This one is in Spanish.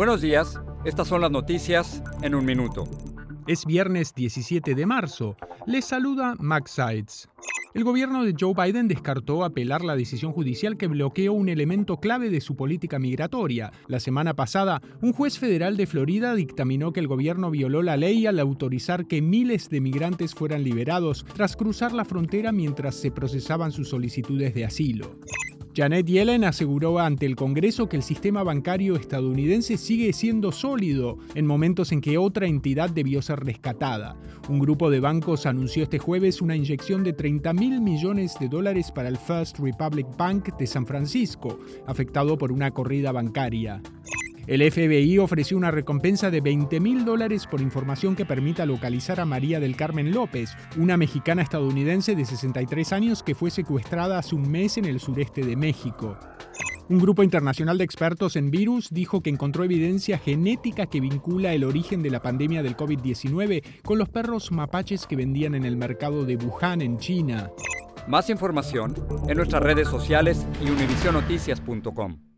Buenos días, estas son las noticias en un minuto. Es viernes 17 de marzo. Les saluda Max Sides. El gobierno de Joe Biden descartó apelar la decisión judicial que bloqueó un elemento clave de su política migratoria. La semana pasada, un juez federal de Florida dictaminó que el gobierno violó la ley al autorizar que miles de migrantes fueran liberados tras cruzar la frontera mientras se procesaban sus solicitudes de asilo. Janet Yellen aseguró ante el Congreso que el sistema bancario estadounidense sigue siendo sólido en momentos en que otra entidad debió ser rescatada. Un grupo de bancos anunció este jueves una inyección de 30 mil millones de dólares para el First Republic Bank de San Francisco, afectado por una corrida bancaria. El FBI ofreció una recompensa de 20 mil dólares por información que permita localizar a María del Carmen López, una mexicana estadounidense de 63 años que fue secuestrada hace un mes en el sureste de México. Un grupo internacional de expertos en virus dijo que encontró evidencia genética que vincula el origen de la pandemia del COVID-19 con los perros mapaches que vendían en el mercado de Wuhan, en China. Más información en nuestras redes sociales y univisionoticias.com.